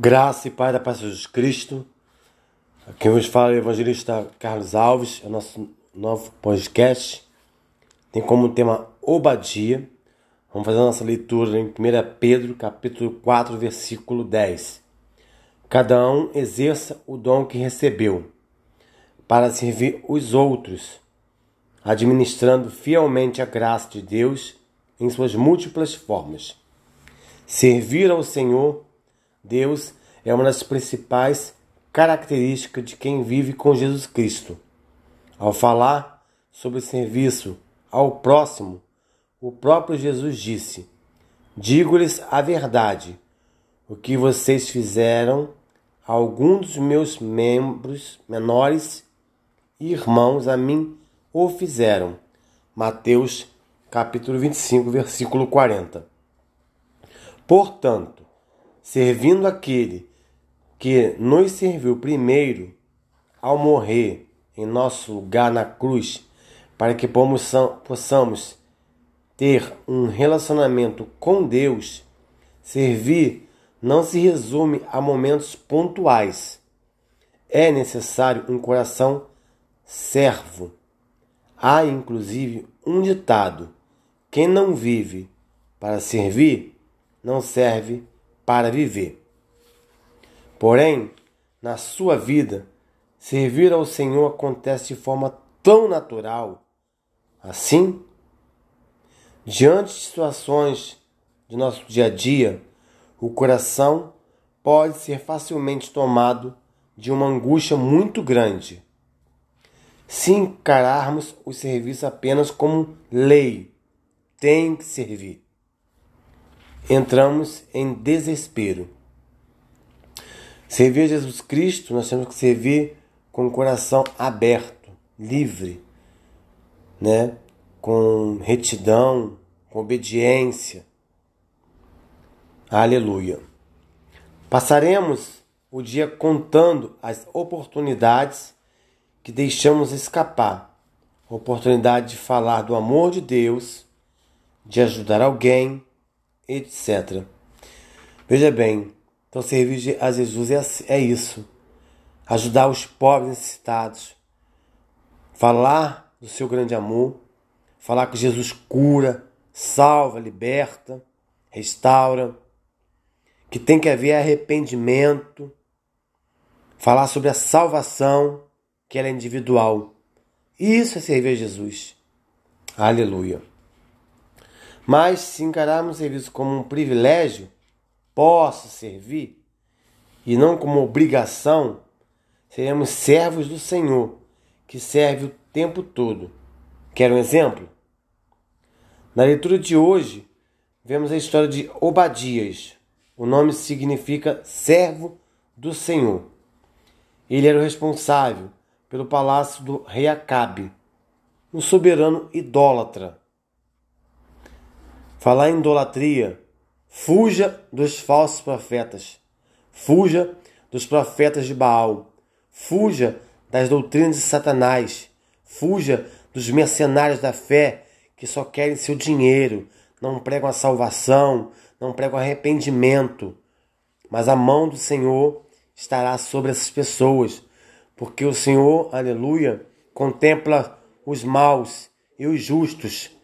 Graça e Pai da Paz de Jesus Cristo. Quem vos fala o evangelista Carlos Alves, é o nosso novo podcast. Tem como tema Obadia. Vamos fazer a nossa leitura em 1 Pedro, capítulo 4, versículo 10. Cada um exerça o dom que recebeu, para servir os outros, administrando fielmente a graça de Deus em suas múltiplas formas. Servir ao Senhor Deus é uma das principais características de quem vive com Jesus Cristo. Ao falar sobre serviço ao próximo, o próprio Jesus disse: Digo-lhes a verdade, o que vocês fizeram a algum dos meus membros menores e irmãos a mim o fizeram. Mateus capítulo 25, versículo 40. Portanto, servindo aquele que nos serviu primeiro ao morrer em nosso lugar na cruz, para que possamos ter um relacionamento com Deus, servir não se resume a momentos pontuais. É necessário um coração servo. Há inclusive um ditado: quem não vive para servir, não serve para viver. Porém, na sua vida, servir ao Senhor acontece de forma tão natural. Assim, diante de situações de nosso dia a dia, o coração pode ser facilmente tomado de uma angústia muito grande. Se encararmos o serviço apenas como lei, tem que servir entramos em desespero. Servir a Jesus Cristo, nós temos que servir com o coração aberto, livre, né? com retidão, com obediência. Aleluia. Passaremos o dia contando as oportunidades que deixamos escapar. Oportunidade de falar do amor de Deus, de ajudar alguém, etc. Veja bem, então servir a Jesus é, é isso. Ajudar os pobres necessitados. Falar do seu grande amor. Falar que Jesus cura, salva, liberta, restaura. Que tem que haver arrependimento. Falar sobre a salvação, que ela é individual. Isso é servir a Jesus. Aleluia. Mas se encararmos o serviço como um privilégio, posso servir, e não como obrigação, seremos servos do Senhor, que serve o tempo todo. Quer um exemplo? Na leitura de hoje, vemos a história de Obadias. O nome significa servo do Senhor. Ele era o responsável pelo palácio do rei Acabe, um soberano idólatra. Falar em idolatria, fuja dos falsos profetas, fuja dos profetas de Baal, fuja das doutrinas de Satanás, fuja dos mercenários da fé que só querem seu dinheiro, não pregam a salvação, não pregam arrependimento. Mas a mão do Senhor estará sobre essas pessoas, porque o Senhor, aleluia, contempla os maus e os justos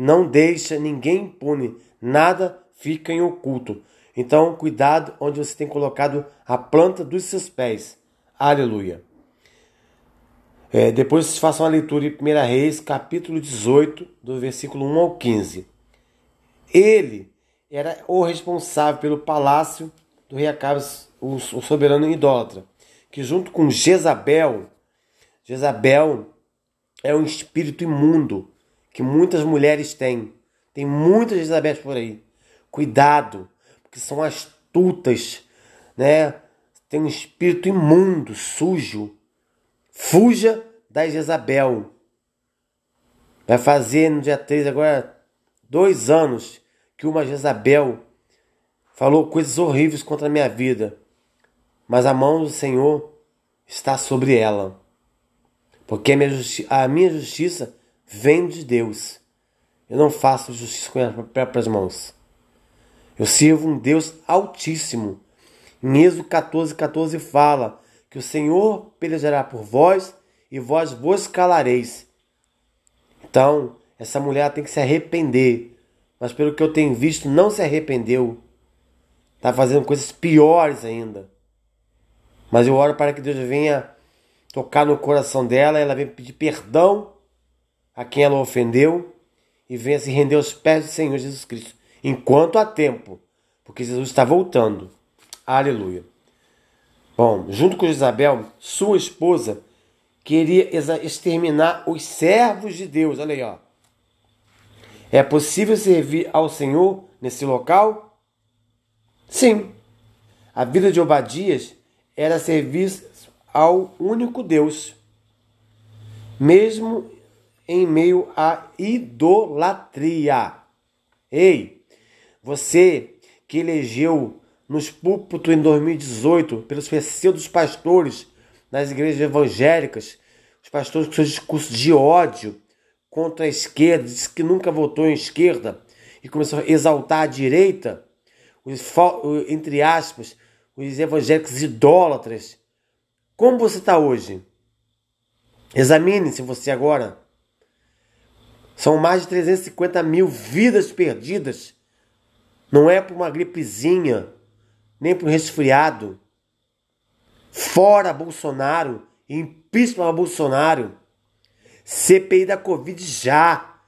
não deixa ninguém impune, nada fica em oculto. Então, cuidado onde você tem colocado a planta dos seus pés. Aleluia. É, depois façam a leitura de 1 Reis, capítulo 18, do versículo 1 ao 15. Ele era o responsável pelo palácio do rei Acabas, o, o soberano idólatra, que junto com Jezabel, Jezabel é um espírito imundo, que muitas mulheres têm. Tem muitas Elizabeth por aí. Cuidado, porque são astutas, né? Tem um espírito imundo, sujo. Fuja da Jezabel. Vai fazer no dia 3 agora dois anos que uma Jezabel falou coisas horríveis contra a minha vida. Mas a mão do Senhor está sobre ela. Porque a minha, a minha justiça vem de Deus. Eu não faço justiça com as próprias mãos. Eu sirvo um Deus altíssimo Em Êxodo 14, 14 fala que o Senhor pelejará por vós e vós vos calareis. Então, essa mulher tem que se arrepender. Mas pelo que eu tenho visto, não se arrependeu. Está fazendo coisas piores ainda. Mas eu oro para que Deus venha tocar no coração dela, ela venha pedir perdão a quem ela ofendeu e venha se render aos pés do Senhor Jesus Cristo, enquanto há tempo, porque Jesus está voltando. Aleluia. Bom, junto com Isabel, sua esposa queria exterminar os servos de Deus. Olha aí, ó. É possível servir ao Senhor nesse local? Sim. A vida de Obadias era servir ao único Deus, mesmo em meio à idolatria. Ei, você que elegeu nos púlpitos em 2018 pelos pseudos pastores nas igrejas evangélicas, os pastores com seus discursos de ódio contra a esquerda, disse que nunca votou em esquerda e começou a exaltar a direita, os, entre aspas, os evangélicos idólatras. Como você está hoje? Examine-se você agora. São mais de 350 mil vidas perdidas. Não é por uma gripezinha, nem por um resfriado. Fora Bolsonaro, impeachment Bolsonaro. CPI da Covid já.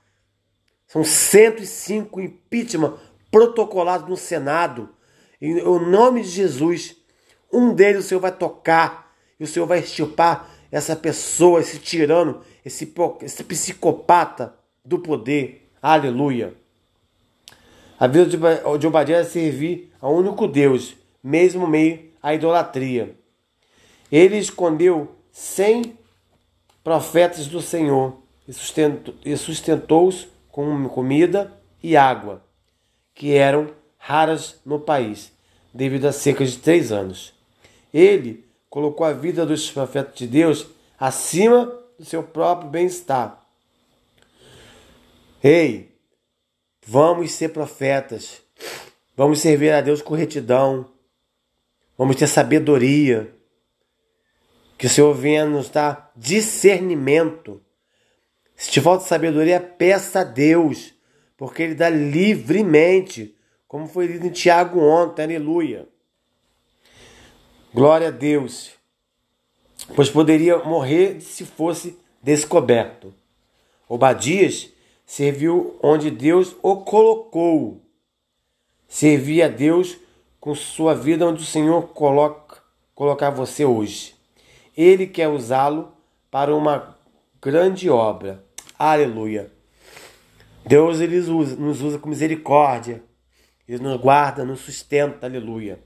São 105 impeachment protocolados no Senado. Em nome de Jesus, um deles o Senhor vai tocar e o Senhor vai extirpar essa pessoa, esse tirano, esse, esse psicopata do poder. Aleluia. A vida de Obadiah é servir ao único Deus, mesmo meio à idolatria. Ele escondeu cem profetas do Senhor e sustentou-os com comida e água, que eram raras no país, devido a cerca de três anos. Ele colocou a vida dos profetas de Deus acima do seu próprio bem-estar. Ei, vamos ser profetas, vamos servir a Deus com retidão, vamos ter sabedoria que o Senhor venha nos dar discernimento. Se te falta sabedoria, peça a Deus, porque Ele dá livremente, como foi lido em Tiago ontem, aleluia. Glória a Deus, pois poderia morrer se fosse descoberto. Obadias serviu onde Deus o colocou. Servia a Deus com sua vida onde o Senhor coloca, colocar você hoje. Ele quer usá-lo para uma grande obra. Aleluia. Deus ele usa, nos usa com misericórdia. Ele nos guarda, nos sustenta. Aleluia.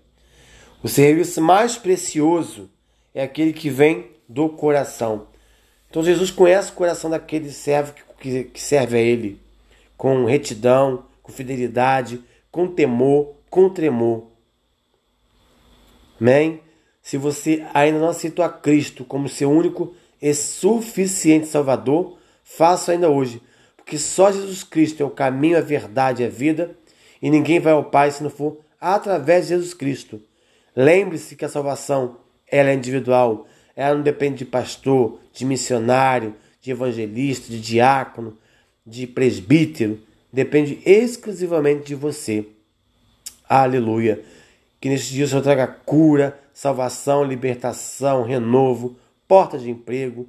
O serviço mais precioso é aquele que vem do coração. Então Jesus conhece o coração daquele servo que, que serve a Ele com retidão, com fidelidade, com temor, com tremor. Amém? Se você ainda não aceitou a Cristo como seu único e suficiente Salvador, faça ainda hoje, porque só Jesus Cristo é o caminho, a verdade e a vida, e ninguém vai ao Pai se não for através de Jesus Cristo. Lembre-se que a salvação ela é individual, ela não depende de pastor, de missionário, de evangelista, de diácono, de presbítero, depende exclusivamente de você. Aleluia. Que neste dia o Senhor traga cura, salvação, libertação, renovo, porta de emprego,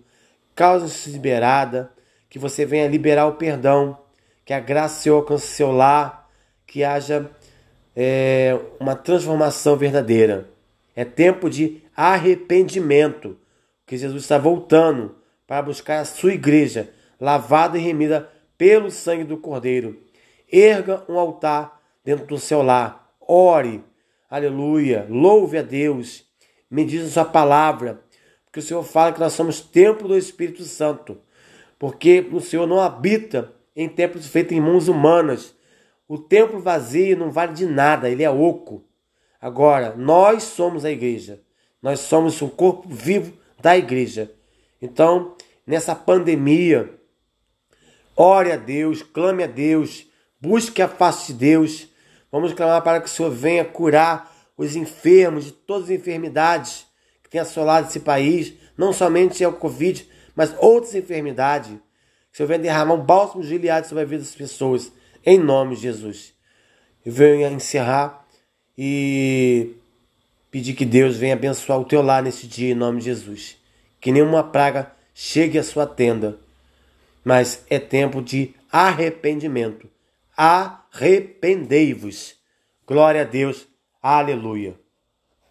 causa liberada, que você venha liberar o perdão, que a graça Senhor alcance seu lar, que haja é, uma transformação verdadeira. É tempo de arrependimento, que Jesus está voltando para buscar a sua igreja, lavada e remida pelo sangue do Cordeiro. Erga um altar dentro do seu lar, ore, Aleluia. Louve a Deus. Medize a sua palavra. Porque o Senhor fala que nós somos templo do Espírito Santo. Porque o Senhor não habita em templos feitos em mãos humanas. O templo vazio não vale de nada, ele é oco. Agora, nós somos a igreja. Nós somos um corpo vivo da igreja. Então, nessa pandemia, ore a Deus, clame a Deus, busque a face de Deus Vamos clamar para que o Senhor venha curar os enfermos de todas as enfermidades que têm assolado esse país, não somente é o Covid, mas outras enfermidades. Que o Senhor venha derramar um bálsamo de Gilead sobre a vida das pessoas, em nome de Jesus. Eu venho encerrar e pedir que Deus venha abençoar o teu lar nesse dia, em nome de Jesus. Que nenhuma praga chegue à sua tenda. Mas é tempo de arrependimento. Arrependei-vos. Glória a Deus. Aleluia.